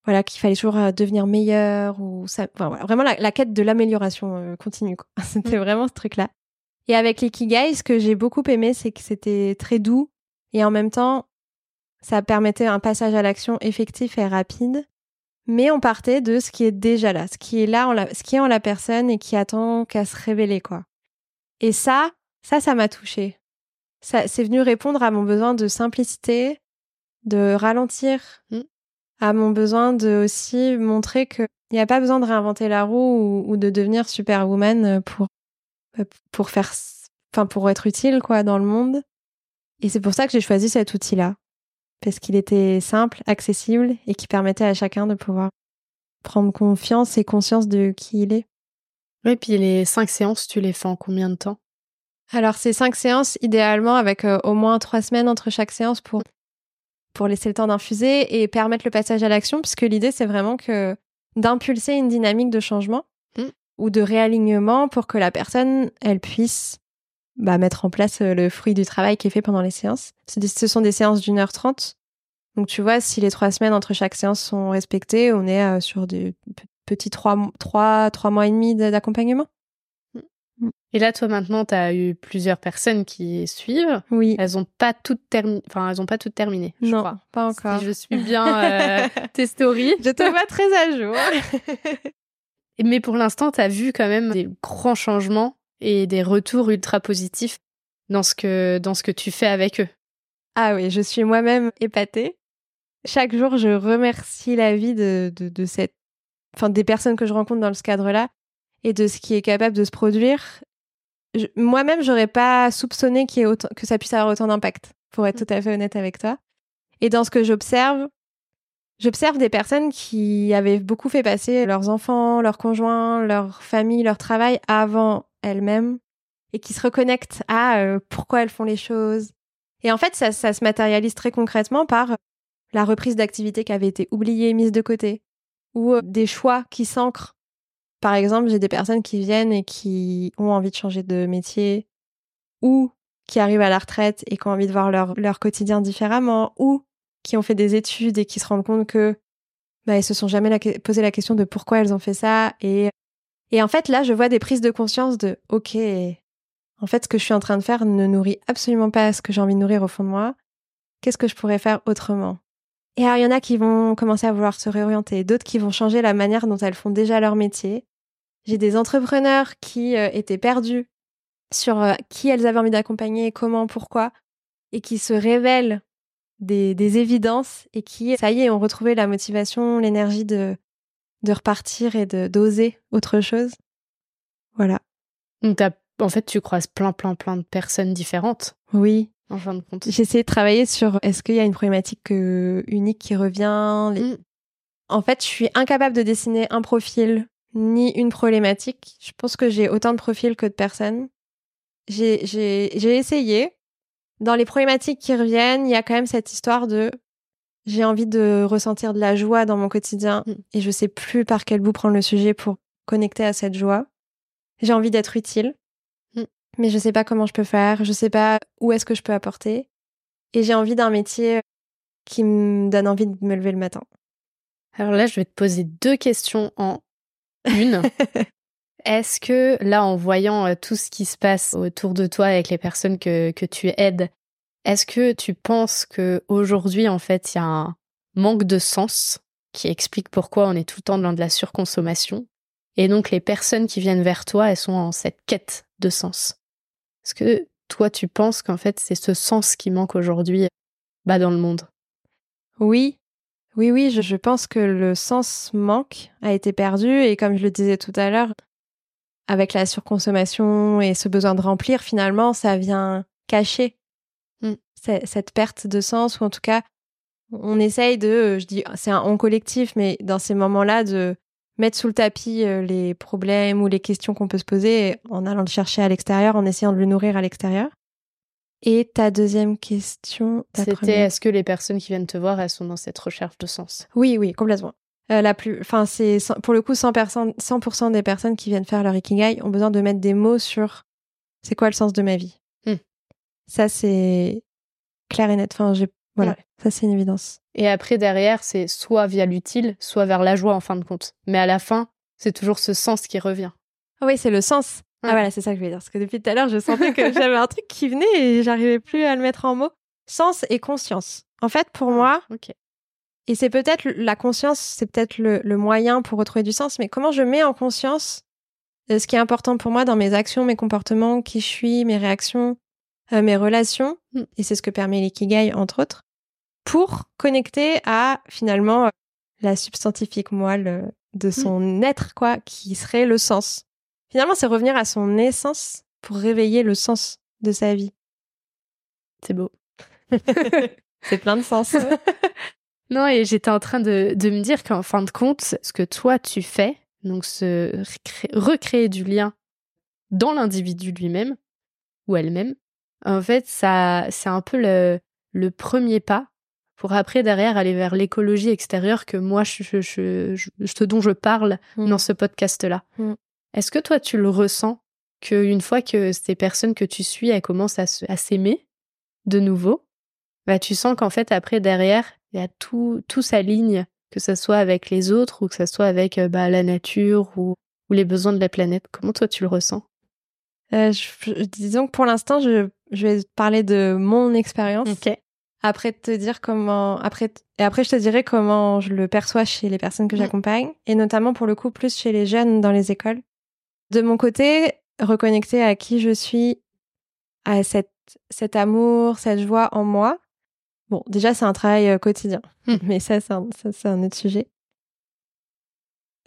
S2: voilà qu'il fallait toujours euh, devenir meilleur ou ça, enfin, voilà, vraiment la, la, quête de l'amélioration euh, continue. [LAUGHS] C'était mm. vraiment ce truc-là. Et avec l'ikigai, ce que j'ai beaucoup aimé, c'est que c'était très doux et en même temps, ça permettait un passage à l'action effectif et rapide. Mais on partait de ce qui est déjà là, ce qui est là, en la, ce qui est en la personne et qui attend qu'à se révéler, quoi. Et ça, ça, ça m'a touchée ça, c'est venu répondre à mon besoin de simplicité, de ralentir, mm. à mon besoin de aussi montrer qu'il n'y a pas besoin de réinventer la roue ou, de devenir superwoman pour, euh, pour faire, enfin, pour être utile, quoi, dans le monde. Et c'est pour ça que j'ai choisi cet outil-là. Parce qu'il était simple, accessible et qui permettait à chacun de pouvoir prendre confiance et conscience de qui il est.
S1: Oui, puis les cinq séances, tu les fais en combien de temps?
S2: Alors, c'est cinq séances, idéalement, avec euh, au moins trois semaines entre chaque séance pour, pour laisser le temps d'infuser et permettre le passage à l'action, puisque l'idée, c'est vraiment que d'impulser une dynamique de changement mmh. ou de réalignement pour que la personne, elle puisse bah, mettre en place euh, le fruit du travail qui est fait pendant les séances. Ce sont des séances d'une heure trente. Donc, tu vois, si les trois semaines entre chaque séance sont respectées, on est euh, sur des petits trois, trois, trois mois et demi d'accompagnement.
S1: Et là, toi, maintenant, tu as eu plusieurs personnes qui suivent.
S2: Oui.
S1: Elles ont pas toutes terminé. Enfin, elles ont pas toutes terminé. Je
S2: non,
S1: crois.
S2: pas encore.
S1: Si je suis bien euh, [LAUGHS] tes stories.
S2: Je te vois très à jour. [LAUGHS]
S1: Mais pour l'instant, tu as vu quand même des grands changements et des retours ultra positifs dans ce que, dans ce que tu fais avec eux.
S2: Ah oui, je suis moi-même épatée. Chaque jour, je remercie la vie de, de, de cette, enfin, des personnes que je rencontre dans ce cadre-là et de ce qui est capable de se produire, moi-même, j'aurais pas soupçonné y ait autant, que ça puisse avoir autant d'impact, pour être mm. tout à fait honnête avec toi. Et dans ce que j'observe, j'observe des personnes qui avaient beaucoup fait passer leurs enfants, leurs conjoints, leur famille, leur travail avant elles-mêmes et qui se reconnectent à euh, pourquoi elles font les choses. Et en fait, ça, ça se matérialise très concrètement par la reprise d'activités qui avaient été oubliées, mises de côté, ou euh, des choix qui s'ancrent. Par exemple, j'ai des personnes qui viennent et qui ont envie de changer de métier ou qui arrivent à la retraite et qui ont envie de voir leur, quotidien différemment ou qui ont fait des études et qui se rendent compte que bah, elles se sont jamais posé la question de pourquoi elles ont fait ça et et en fait là je vois des prises de conscience de ok en fait ce que je suis en train de faire ne nourrit absolument pas ce que j'ai envie de nourrir au fond de moi. Qu'est-ce que je pourrais faire autrement? Et alors il y en a qui vont commencer à vouloir se réorienter d'autres qui vont changer la manière dont elles font déjà leur métier j'ai des entrepreneurs qui euh, étaient perdus sur euh, qui elles avaient envie d'accompagner, comment, pourquoi, et qui se révèlent des, des, évidences et qui, ça y est, ont retrouvé la motivation, l'énergie de, de repartir et de d'oser autre chose. Voilà.
S1: Donc, en fait, tu croises plein, plein, plein de personnes différentes.
S2: Oui.
S1: En fin de compte.
S2: J'ai essayé de travailler sur est-ce qu'il y a une problématique euh, unique qui revient. Mm. En fait, je suis incapable de dessiner un profil ni une problématique. Je pense que j'ai autant de profils que de personnes. J'ai, essayé. Dans les problématiques qui reviennent, il y a quand même cette histoire de j'ai envie de ressentir de la joie dans mon quotidien mm. et je sais plus par quel bout prendre le sujet pour connecter à cette joie. J'ai envie d'être utile. Mais je sais pas comment je peux faire, je sais pas où est-ce que je peux apporter. Et j'ai envie d'un métier qui me donne envie de me lever le matin.
S1: Alors là, je vais te poser deux questions en une. [LAUGHS] Est-ce que là, en voyant euh, tout ce qui se passe autour de toi avec les personnes que, que tu aides, est-ce que tu penses que aujourd'hui, en fait, il y a un manque de sens qui explique pourquoi on est tout le temps dans de la surconsommation? Et donc, les personnes qui viennent vers toi, elles sont en cette quête de sens? Est-ce que toi, tu penses qu'en fait, c'est ce sens qui manque aujourd'hui bah, dans le monde?
S2: Oui, oui, oui, je, pense que le sens manque, a été perdu, et comme je le disais tout à l'heure, avec la surconsommation et ce besoin de remplir, finalement, ça vient cacher mm. cette perte de sens, ou en tout cas, on essaye de, je dis, c'est un on collectif, mais dans ces moments-là, de mettre sous le tapis euh, les problèmes ou les questions qu'on peut se poser en allant le chercher à l'extérieur, en essayant de le nourrir à l'extérieur. Et ta deuxième question
S1: C'était est-ce que les personnes qui viennent te voir, elles sont dans cette recherche de sens?
S2: Oui, oui, complètement. la plus, enfin, c'est pour le coup 100%, 100 des personnes qui viennent faire leur ikigai ont besoin de mettre des mots sur c'est quoi le sens de ma vie. Hmm. Ça, c'est clair et net. Enfin, j'ai, voilà, ça, c'est une évidence.
S1: Et après, derrière, c'est soit via l'utile, soit vers la joie en fin de compte. Mais à la fin, c'est toujours ce sens qui revient.
S2: Ah oui, c'est le sens. Ah voilà, c'est ça que je voulais dire. Parce que depuis tout à l'heure, je sentais que [LAUGHS] j'avais un truc qui venait et j'arrivais plus à le mettre en mots. Sens et conscience. En fait, pour ah, moi, et c'est peut-être la conscience, c'est peut-être le, moyen pour retrouver du sens, mais comment je mets en conscience euh, ce qui est important pour moi dans mes actions, mes comportements, qui je suis, mes réactions, euh, mes relations, mm. et c'est ce que permet l'ikigai, entre autres, pour connecter à finalement la substantifique moelle de mm. son être, quoi, qui serait le sens. Finalement, c'est revenir à son essence pour réveiller le sens de sa vie.
S1: C'est beau. [LAUGHS]
S2: c'est plein de sens. [LAUGHS]
S1: non, et j'étais en train de, de me dire qu'en fin de compte, ce que toi tu fais, donc se recréer du lien dans l'individu lui-même ou elle-même, en fait, ça, c'est un peu le, le premier pas pour après derrière aller vers l'écologie extérieure que moi je, je, je, dont je parle mm. dans ce podcast là. Mm. Est-ce que toi tu le ressens qu'une fois que ces personnes que tu suis elles commencent à, s'aimer de nouveau, bah tu sens qu'en fait après derrière il y a tout tout s'aligne que ce soit avec les autres ou que ce soit avec euh, bah, la nature ou, ou les besoins de la planète? Comment toi tu le ressens?
S2: Euh, Disons que pour l'instant je, je vais parler de mon expérience. Après te dire comment après et après je te dirai comment je le perçois chez les personnes que j'accompagne et notamment pour le coup plus chez les jeunes dans les écoles. De mon côté, reconnecter à qui je suis, à cette cet amour, cette joie en moi. Bon, déjà c'est un travail euh, quotidien, hmm. [LAUGHS] mais ça c'est un, un autre sujet.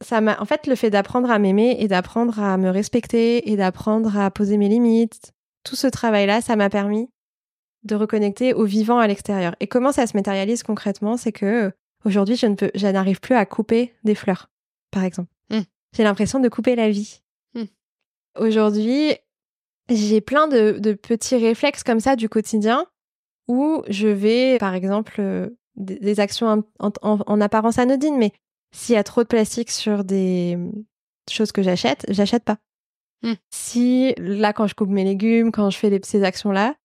S2: Ça m'a en fait le fait d'apprendre à m'aimer et d'apprendre à me respecter et d'apprendre à poser mes limites. Tout ce travail là, ça m'a permis de reconnecter au vivant à l'extérieur. Et comment ça se matérialise concrètement C'est que aujourd'hui, je ne peux, je n'arrive plus à couper des fleurs, par exemple. Hmm. J'ai l'impression de couper la vie. Hmm. Aujourd'hui, j'ai plein de, petits réflexes comme ça du quotidien où je vais, par exemple, euh, des, actions en, apparence anodines, mais s'il y a trop de plastique sur des choses que j'achète, j'achète pas. Hmm. Si là, quand je coupe mes légumes, quand je fais ces actions-là,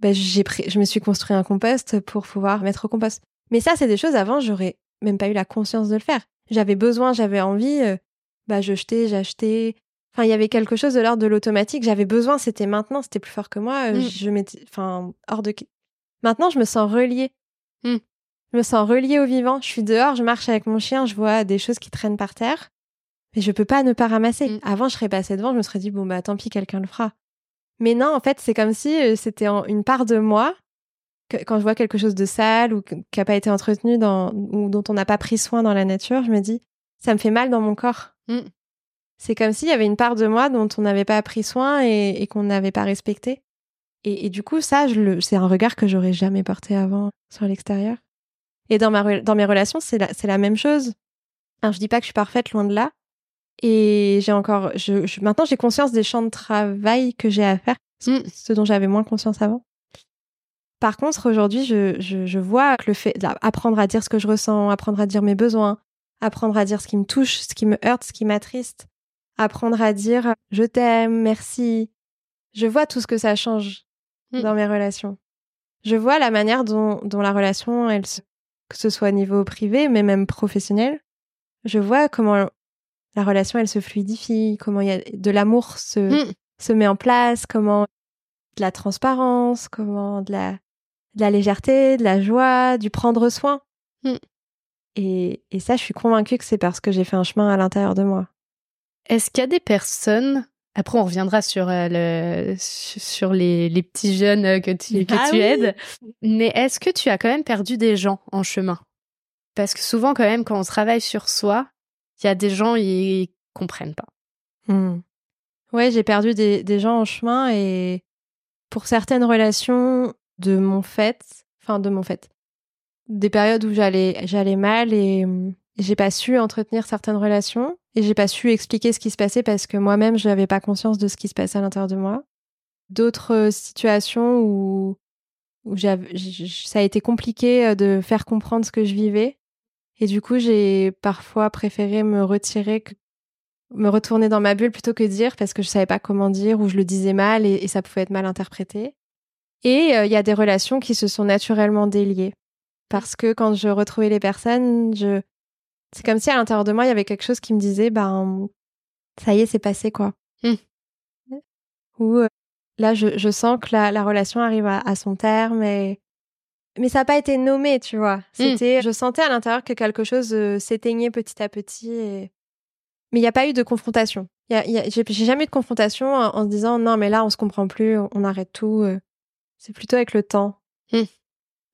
S2: ben, j'ai je me suis construit un compost pour pouvoir mettre au compost. Mais ça, c'est des choses avant, j'aurais même pas eu la conscience de le faire. J'avais besoin, j'avais envie, euh, bah, je jetais, j'achetais. Enfin, il y avait quelque chose de l'ordre de l'automatique. J'avais besoin, c'était maintenant, c'était plus fort que moi. Euh, mm. Je m'étais, enfin, hors de. Maintenant, je me sens reliée. Mm. Je me sens reliée au vivant. Je suis dehors, je marche avec mon chien, je vois des choses qui traînent par terre. Mais je peux pas ne pas ramasser. Mm. Avant, je serais passée devant, je me serais dit, bon, bah, tant pis, quelqu'un le fera. Mais non, en fait, c'est comme si euh, c'était une part de moi que, quand je vois quelque chose de sale ou qui n'a pas été entretenu dans, ou dont on n'a pas pris soin dans la nature, je me dis, ça me fait mal dans mon corps. Mm. C'est comme s'il y avait une part de moi dont on n'avait pas pris soin et, qu'on n'avait pas respecté. Et, du coup, ça, c'est un regard que j'aurais jamais porté avant sur l'extérieur. Et dans, ma, dans mes relations, c'est la, la même chose. Alors, je dis pas que je suis parfaite, loin de là, et j'ai encore, je, maintenant j'ai conscience des champs de travail que j'ai à faire, mm. ce dont j'avais moins conscience avant. Par contre, aujourd'hui, je, je, je, vois que le fait d'apprendre à dire ce que je ressens, apprendre à dire mes besoins, apprendre à dire ce qui me touche, ce qui me heurte, ce qui m'attriste, apprendre à dire je t'aime, merci. Je vois tout ce que ça change mm. dans mes relations. Je vois la manière dont, dont la relation, elle, que ce soit au niveau privé, mais même professionnel, je vois comment la relation, elle se fluidifie, comment il y a de l'amour se, mm. se met en place, comment de la transparence, comment de la, de la légèreté, de la joie, du prendre soin. Mm. Et, et ça, je suis convaincue que c'est parce que j'ai fait un chemin à l'intérieur de moi.
S1: Est-ce qu'il y a des personnes après, on reviendra sur, euh, le, sur les, les, petits jeunes euh, que tu, que ah tu aides. Mais est-ce que tu as quand même perdu des gens en chemin? Parce que souvent, quand même, quand on travaille sur soi, il y a des gens, ils comprennent pas.
S2: Hmm. Ouais, j'ai perdu des, gens en chemin et pour certaines relations de mon fait, enfin de mon fait, des périodes où j'allais j'allais mal et j'ai pas su entretenir certaines relations et j'ai pas su expliquer ce qui se passait parce que moi-même je n'avais pas conscience de ce qui se passait à l'intérieur de moi. D'autres situations où où ça a été compliqué de faire comprendre ce que je vivais Et du coup, j'ai parfois préféré me retirer, me retourner dans ma bulle plutôt que dire parce que je savais pas comment dire ou je le disais mal et, ça pouvait être mal interprété. Et euh, il y a des relations qui se sont naturellement déliées parce que quand je retrouvais les personnes, je c'est comme si à l'intérieur de moi il y avait quelque chose qui me disait ben ça y est c'est passé quoi. Mmh. Ou euh, là je, je, sens que la, la relation arrive à, à son terme et mais ça n'a pas été nommé, tu vois. Mmh. C'était, je sentais à l'intérieur que quelque chose euh, s'éteignait petit à petit. Et... Mais il n'y a pas eu de confrontation. Y a, y a, j'ai, jamais eu de confrontation en, se disant non, mais là, on se comprend plus, on, arrête tout. Euh. C'est plutôt avec le temps. Mmh.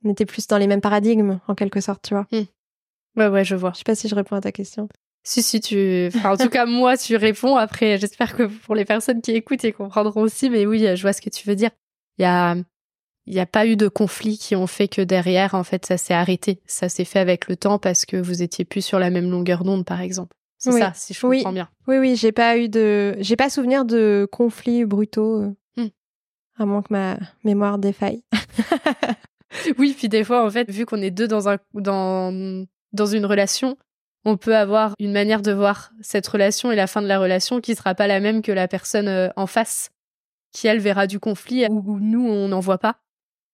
S2: On était plus dans les mêmes paradigmes, en quelque sorte, tu vois. Mmh.
S1: Ouais, ouais, je vois.
S2: Je sais pas si je réponds à ta question.
S1: Si, si, tu. Enfin, en tout cas, moi, tu réponds. Après, j'espère que pour les personnes qui écoutent, ils comprendront aussi. Mais oui, je vois ce que tu veux dire. Il y a il n'y a pas eu de conflits qui ont fait que derrière, en fait, ça s'est arrêté. Ça s'est fait avec le temps parce que vous étiez plus sur la même longueur d'onde, par exemple. C'est ça, si je comprends bien.
S2: Oui, oui, j'ai pas eu de, j'ai pas souvenir de conflits brutaux, euh, hmm. à moins que ma mémoire défaille. [LAUGHS]
S1: oui, puis des fois, en fait, vu qu'on est deux dans un, dans, dans une relation, on peut avoir une manière de voir cette relation et la fin de la relation qui sera pas la même que la personne euh, en face, qui elle verra du conflit où nous on n'en voit pas.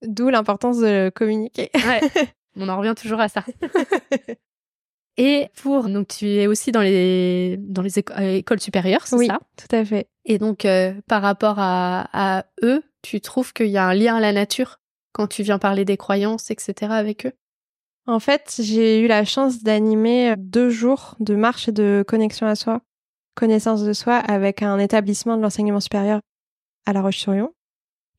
S2: D'où l'importance de communiquer.
S1: Ouais. [LAUGHS] On en revient toujours à ça. [LAUGHS] Et pour donc tu es aussi dans les dans les euh, écoles supérieures, c'est
S2: oui,
S1: ça?
S2: Tout à fait.
S1: Et donc euh, par rapport à, à eux, tu trouves qu'il y a un lien à la nature quand tu viens parler des croyances, etc. avec eux?
S2: En fait, j'ai eu la chance d'animer deux jours de marche et de connexion à soi, connaissance de soi, avec un établissement de l'enseignement supérieur à La Roche-sur-Yon.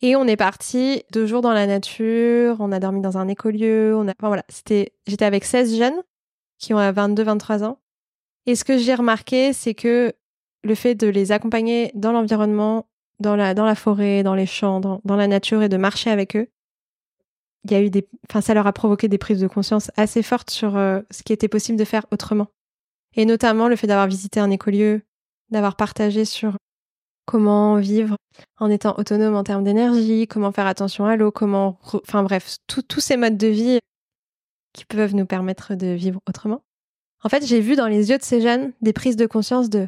S2: Et on est parti deux jours dans la nature, on a dormi dans un écolieu, on a, enfin voilà, c'était, j'étais avec 16 jeunes qui ont 22, 23 ans. Et ce que j'ai remarqué, c'est que le fait de les accompagner dans l'environnement, dans la, dans la forêt, dans les champs, dans, dans la nature et de marcher avec eux, il y a eu des, enfin, ça leur a provoqué des prises de conscience assez fortes sur euh, ce qui était possible de faire autrement. Et notamment le fait d'avoir visité un écolieu, d'avoir partagé sur comment vivre en étant autonome en termes d'énergie, comment faire attention à l'eau, comment, enfin bref, tous ces modes de vie qui peuvent nous permettre de vivre autrement. En fait, j'ai vu dans les yeux de ces jeunes des prises de conscience de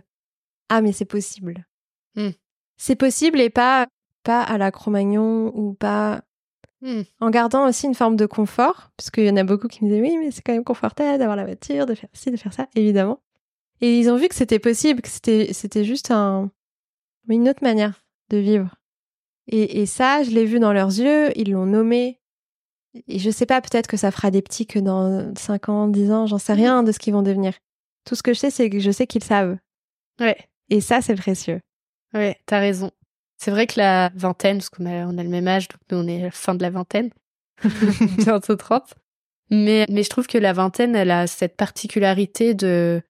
S2: ah mais c'est possible. Hmm. C'est possible et pas pas à la Cro-Magnon ou pas hmm. en gardant aussi une forme de confort parce qu'il y en a beaucoup qui me disaient oui mais c'est quand même confortable d'avoir la voiture, de faire ci, de faire ça évidemment. Et ils ont vu que c'était possible, que c'était juste un une autre manière de vivre. Et, ça, je l'ai vu dans leurs yeux, ils l'ont nommé. Et je sais pas, peut-être que ça fera des petits que dans 5 ans, 10 ans, j'en sais rien de ce qu'ils vont devenir. Tout ce que je sais, c'est que je sais qu'ils savent.
S1: Ouais.
S2: Et ça, c'est précieux.
S1: Ouais, t'as raison. C'est vrai que la vingtaine, parce qu'on a, on a le même âge, donc nous, on est à la fin de la vingtaine. [LAUGHS] [LAUGHS] Bientôt 30. Mais, mais je trouve que la vingtaine, elle a cette particularité de,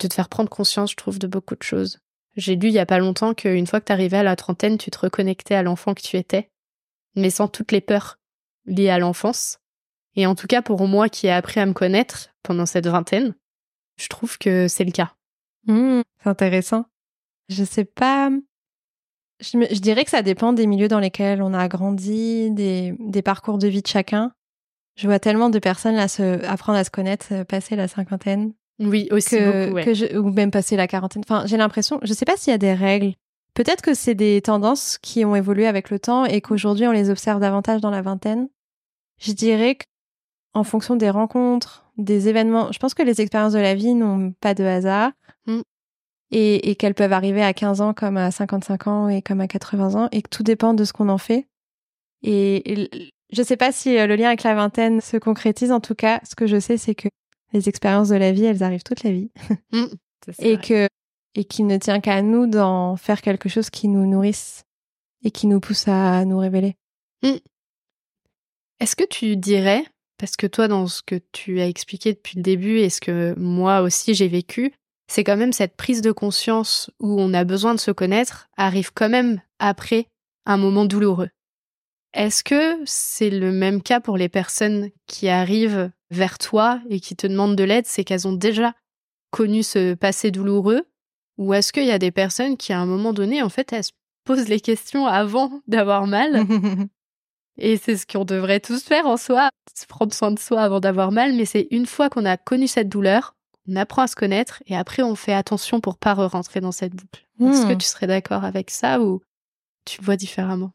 S1: de te faire prendre conscience, je trouve, de beaucoup de choses. J'ai lu il y a pas longtemps qu'une fois que tu arrivais à la trentaine, tu te reconnectais à l'enfant que tu étais, mais sans toutes les peurs liées à l'enfance. Et en tout cas, pour moi qui ai appris à me connaître pendant cette vingtaine, je trouve que c'est le cas.
S2: Mmh, c'est intéressant. Je sais pas. Je, dirais que ça dépend des milieux dans lesquels on a grandi, des, des parcours de vie de chacun. Je vois tellement de personnes là se, apprendre à se connaître, euh, passer la cinquantaine,
S1: oui, aussi
S2: que,
S1: beaucoup,
S2: que ou même passer la quarantaine. Enfin, j'ai l'impression, je sais pas s'il y a des règles. Peut-être que c'est des tendances qui ont évolué avec le temps et qu'aujourd'hui on les observe davantage dans la vingtaine. Je dirais qu'en fonction des rencontres, des événements, je pense que les expériences de la vie n'ont pas de hasard. Mm. Et, et qu'elles peuvent arriver à 15 ans comme à 55 ans et comme à 80 ans et que tout dépend de ce qu'on en fait. Et, et je sais pas si euh, le lien avec la vingtaine se concrétise. En tout cas, ce que je sais, c'est que les expériences de la vie, elles arrivent toute la vie. [LAUGHS] Mmh, et que et qu'il ne tient qu'à nous d'en faire quelque chose qui nous nourrisse et qui nous pousse à nous révéler. Mmh.
S1: Est-ce que tu dirais, parce que toi, dans ce que tu as expliqué depuis le début et ce que moi aussi j'ai vécu, c'est quand même cette prise de conscience où on a besoin de se connaître arrive quand même après un moment douloureux? Est-ce que c'est le même cas pour les personnes qui arrivent vers toi et qui te demandent de l'aide, c'est qu'elles ont déjà connu ce passé douloureux? Ou est-ce qu'il y a des personnes qui, à un moment donné, en fait, elles se posent les questions avant [LAUGHS] d'avoir mal? [LAUGHS] Et c'est ce qu'on devrait tous faire en soi, se prendre soin de soi avant d'avoir mal. Mais c'est une fois qu'on a connu cette douleur, on apprend à se connaître et après on fait attention pour pas rentrer dans cette boucle. Est-ce que hmm. tu serais d'accord avec ça ou tu le vois différemment?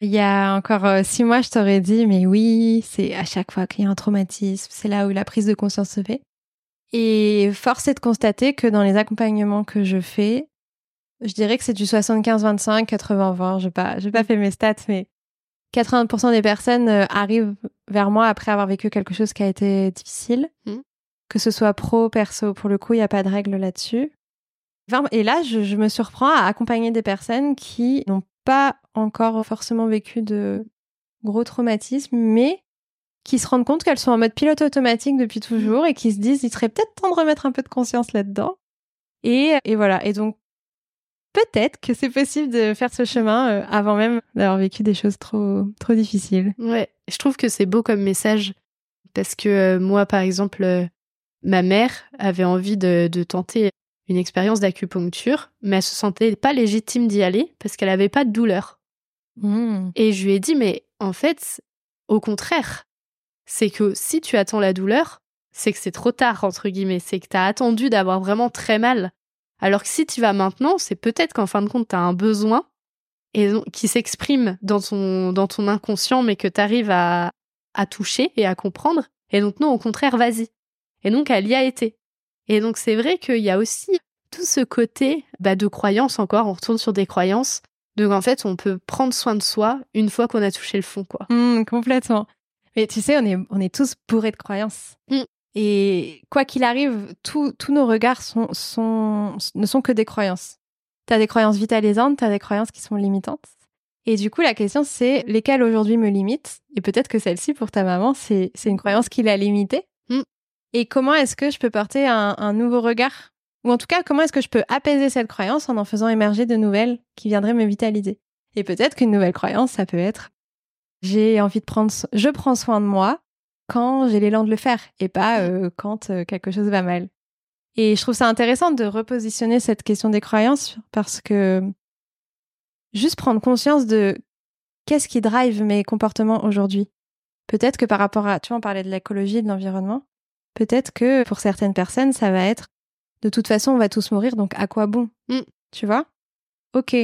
S2: Il y a encore euh, six mois, je t'aurais dit, mais oui, c'est à chaque fois qu'il y a un traumatisme, c'est là où la prise de conscience se fait. Et force est de constater que dans les accompagnements que je fais, je dirais que c'est du 75-25, 80-20. Je n'ai pas, pas fait mes stats, mais 80% des personnes euh, arrivent vers moi après avoir vécu quelque chose qui a été difficile. Hmm. Que ce soit pro, perso, pour le coup, il n'y a pas de règle là-dessus. Et là, je, me surprends à accompagner des personnes qui n'ont pas encore forcément vécu de gros traumatismes, mais qui se rendent compte qu'elles sont en mode pilote automatique depuis toujours et qui se disent, il serait peut-être temps de remettre un peu de conscience là-dedans. Et, et voilà. Et donc, peut-être que c'est possible de faire ce chemin euh, avant même d'avoir vécu des choses trop, trop difficiles.
S1: Ouais, je trouve que c'est beau comme message parce que euh, moi, par exemple, euh, ma mère avait envie de, de tenter une expérience d'acupuncture, mais elle se sentait pas légitime d'y aller parce qu'elle avait pas de douleur. Mmh. Et je lui ai dit, mais en fait, au contraire, c'est que si tu attends la douleur, c'est que c'est trop tard, entre guillemets, c'est que tu as attendu d'avoir vraiment très mal alors que si tu vas maintenant, c'est peut-être qu'en fin de compte, tu as un besoin et qui s'exprime dans ton, dans ton inconscient, mais que tu arrives à, à toucher et à comprendre. Et donc, non, au contraire, vas-y. Et donc, elle y a été. Et donc, c'est vrai qu'il y a aussi tout ce côté bah, de croyance encore, on retourne sur des croyances, donc en fait, on peut prendre soin de soi une fois qu'on a touché le fond, quoi.
S2: Mmh, complètement. Mais tu sais, on est, on est tous bourrés de croyances. Mmh. Et quoi qu'il arrive, tous nos regards sont, sont, ne sont que des croyances. Tu as des croyances vitalisantes, tu as des croyances qui sont limitantes. Et du coup, la question, c'est lesquelles aujourd'hui me limitent? Et peut-être que celle-ci, pour ta maman, c'est une croyance qui l'a limitée. Mm. Et comment est-ce que je peux porter un, un nouveau regard Ou en tout cas, comment est-ce que je peux apaiser cette croyance en en faisant émerger de nouvelles qui viendraient me vitaliser? Et peut-être qu'une nouvelle croyance, ça peut être j'ai envie de prendre, je prends soin de moi quand j'ai l'élan de le faire et pas euh, quand euh, quelque chose va mal. Et je trouve ça intéressant de repositionner cette question des croyances parce que juste prendre conscience de qu'est-ce qui drive mes comportements aujourd'hui. Peut-être que par rapport à, tu vois, on parlait de l'écologie, de l'environnement. Peut-être que pour certaines personnes, ça va être de toute façon, on va tous mourir, donc à quoi bon mm. Tu vois? Ok,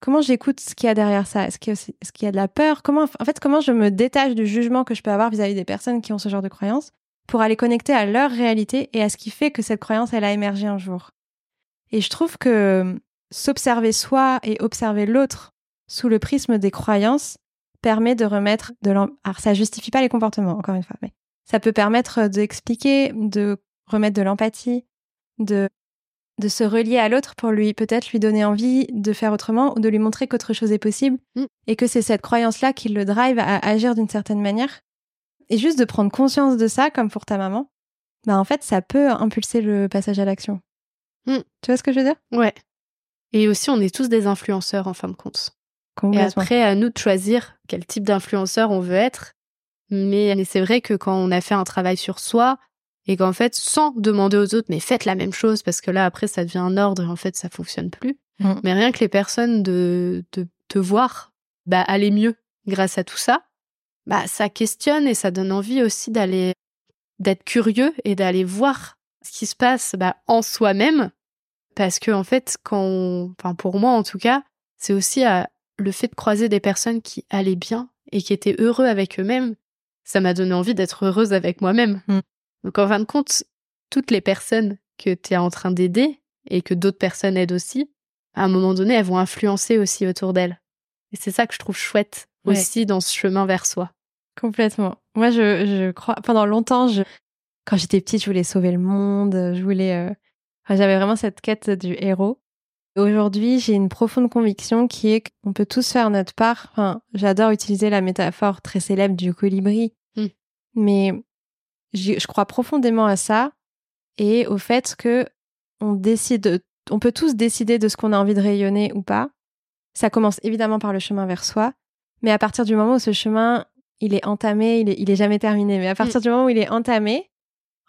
S2: comment j'écoute ce qu'il y a derrière ça? Est-ce qu'il y, a de la peur? Comment, en fait, comment je me détache du jugement que je peux avoir vis-à-vis des personnes qui ont ce genre de croyances pour aller connecter à leur réalité et à ce qui fait que cette croyance, elle a émergé un jour? Et je trouve que hum, s'observer soi et observer l'autre sous le prisme des croyances permet de remettre de l'empathie. Alors, ça justifie pas les comportements, encore une fois, mais ça peut permettre d'expliquer, de remettre de l'empathie, de de se relier à l'autre pour lui peut-être lui donner envie de faire autrement ou de lui montrer qu'autre chose est possible mm. et que c'est cette croyance-là qui le drive à agir d'une certaine manière. Et juste de prendre conscience de ça, comme pour ta maman, bah en fait, ça peut impulser le passage à l'action. Mm. Tu vois ce que je veux dire?
S1: Ouais. Et aussi, on est tous des influenceurs en fin de compte. Et après, à nous de choisir quel type d'influenceur on veut être. Mais c'est vrai que quand on a fait un travail sur soi, et qu'en fait, sans demander aux autres, mais faites la même chose, parce que là, après, ça devient un ordre et en fait, ça fonctionne plus. Mm. Mais rien que les personnes de, de te voir bah, aller mieux grâce à tout ça, bah, ça questionne et ça donne envie aussi d'aller, d'être curieux et d'aller voir ce qui se passe bah, en soi-même. Parce que, en fait, quand enfin, pour moi, en tout cas, c'est aussi à, le fait de croiser des personnes qui allaient bien et qui étaient heureux avec eux-mêmes. Ça m'a donné envie d'être heureuse avec moi-même. Mm. Donc en fin de compte, toutes les personnes que tu es en train d'aider et que d'autres personnes aident aussi, à un moment donné, elles vont influencer aussi autour d'elles. Et c'est ça que je trouve chouette aussi dans ce chemin vers soi.
S2: Complètement. Moi, je, je crois, pendant longtemps, je, quand j'étais petite, je voulais sauver le monde, je voulais, euh, j'avais vraiment cette quête du héros. Aujourd'hui, j'ai une profonde conviction qui est qu'on peut tous faire notre part. Enfin, j'adore utiliser la métaphore très célèbre du colibri. Hmm. Mais je crois profondément à ça et au fait que on décide, on peut tous décider de ce qu'on a envie de rayonner ou pas. Ça commence évidemment par le chemin vers soi, mais à partir du moment où ce chemin il est entamé, il est, il est jamais terminé, mais à partir mm. du moment où il est entamé,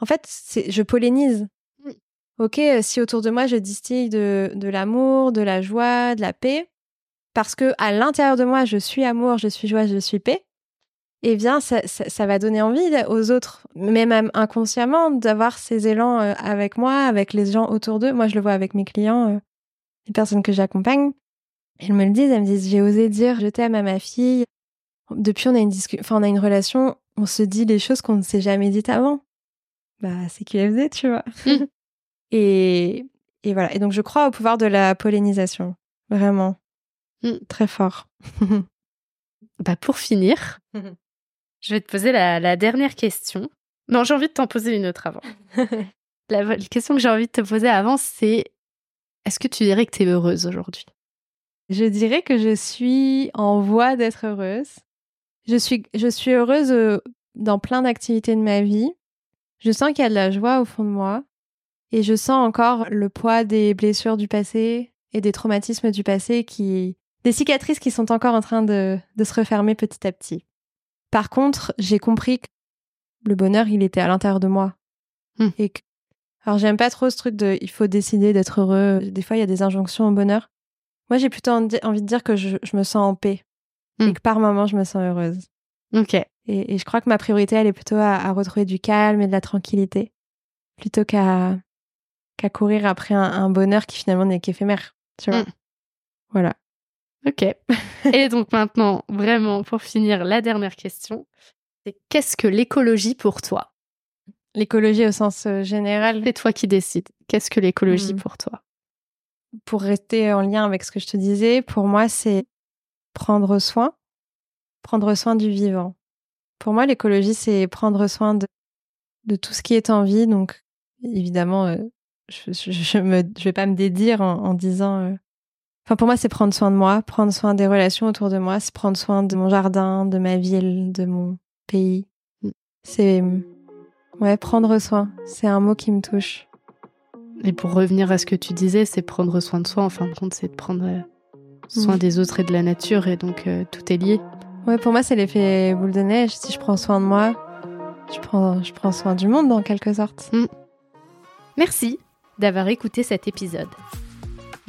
S2: en fait, je pollinise. Mm. Ok, euh, si autour de moi je distille de, de l'amour, de la joie, de la paix, parce que à l'intérieur de moi je suis amour, je suis joie, je suis paix, eh bien, ça, ça, va donner envie aux autres, même inconsciemment, d'avoir ces élans euh, avec moi, avec les gens autour d'eux. Moi, je le vois avec mes clients, euh, les personnes que j'accompagne. Elles me le disent, elles me disent, j'ai osé dire je t'aime à ma fille. Depuis, on a une discussion, enfin, on a une relation, on se dit les choses qu'on ne s'est jamais dites avant. Bah, c'est QFD, tu vois. Mmh. [LAUGHS] et, et voilà. Et donc, je crois au pouvoir de la pollinisation. Vraiment. Mmh. Très fort. [LAUGHS]
S1: bah, pour finir, Je vais te poser la, dernière question. Non, j'ai envie de t'en poser une autre avant. [LAUGHS] la, question que j'ai envie de te poser avant, c'est est-ce que tu dirais que tu es heureuse aujourd'hui?
S2: Je dirais que je suis en voie d'être heureuse. Je suis, je suis heureuse euh, dans plein d'activités de ma vie. Je sens qu'il y a de la joie au fond de moi. Et je sens encore le poids des blessures du passé et des traumatismes du passé qui, des cicatrices qui sont encore en train de se refermer petit à petit. Par contre, j'ai compris que le bonheur, il était à l'intérieur de moi. Hmm. Et que... Alors, j'aime pas trop ce truc de il faut décider d'être heureux. Des fois, il y a des injonctions au bonheur. Moi, j'ai plutôt envie de dire que je, me sens en paix. Et hmm. que par moments, je me sens heureuse.
S1: Ok.
S2: Et, je crois que ma priorité, elle est plutôt à, retrouver du calme et de la tranquillité. Plutôt qu'à qu'à courir après un, bonheur qui finalement n'est qu'éphémère. Tu vois hmm. Voilà.
S1: Ok. [LAUGHS] Et donc maintenant, vraiment, pour finir, la dernière question, c'est qu'est-ce que l'écologie pour toi?
S2: L'écologie au sens euh, général
S1: C'est toi qui décides. Qu'est-ce que l'écologie hmm. pour toi?
S2: Pour rester en lien avec ce que je te disais, pour moi, c'est prendre soin, prendre soin du vivant. Pour moi, l'écologie, c'est prendre soin de, de tout ce qui est en vie. Donc, évidemment, euh, je, je vais pas me dédire en, disant euh, Enfin, pour moi, c'est prendre soin de moi, prendre soin des relations autour de moi, c'est prendre soin de mon jardin, de ma ville, de mon pays. C'est ouais, prendre soin. C'est un mot qui me touche.
S1: Et pour revenir à ce que tu disais, c'est prendre soin de soi. En fin de compte, c'est de prendre euh, soin des autres et de la nature, et donc euh, tout est lié.
S2: Ouais, pour moi, c'est l'effet boule de neige. Si je prends soin de moi, je prends, je prends soin du monde en quelque sorte. Mm.
S1: Merci d'avoir écouté cet épisode.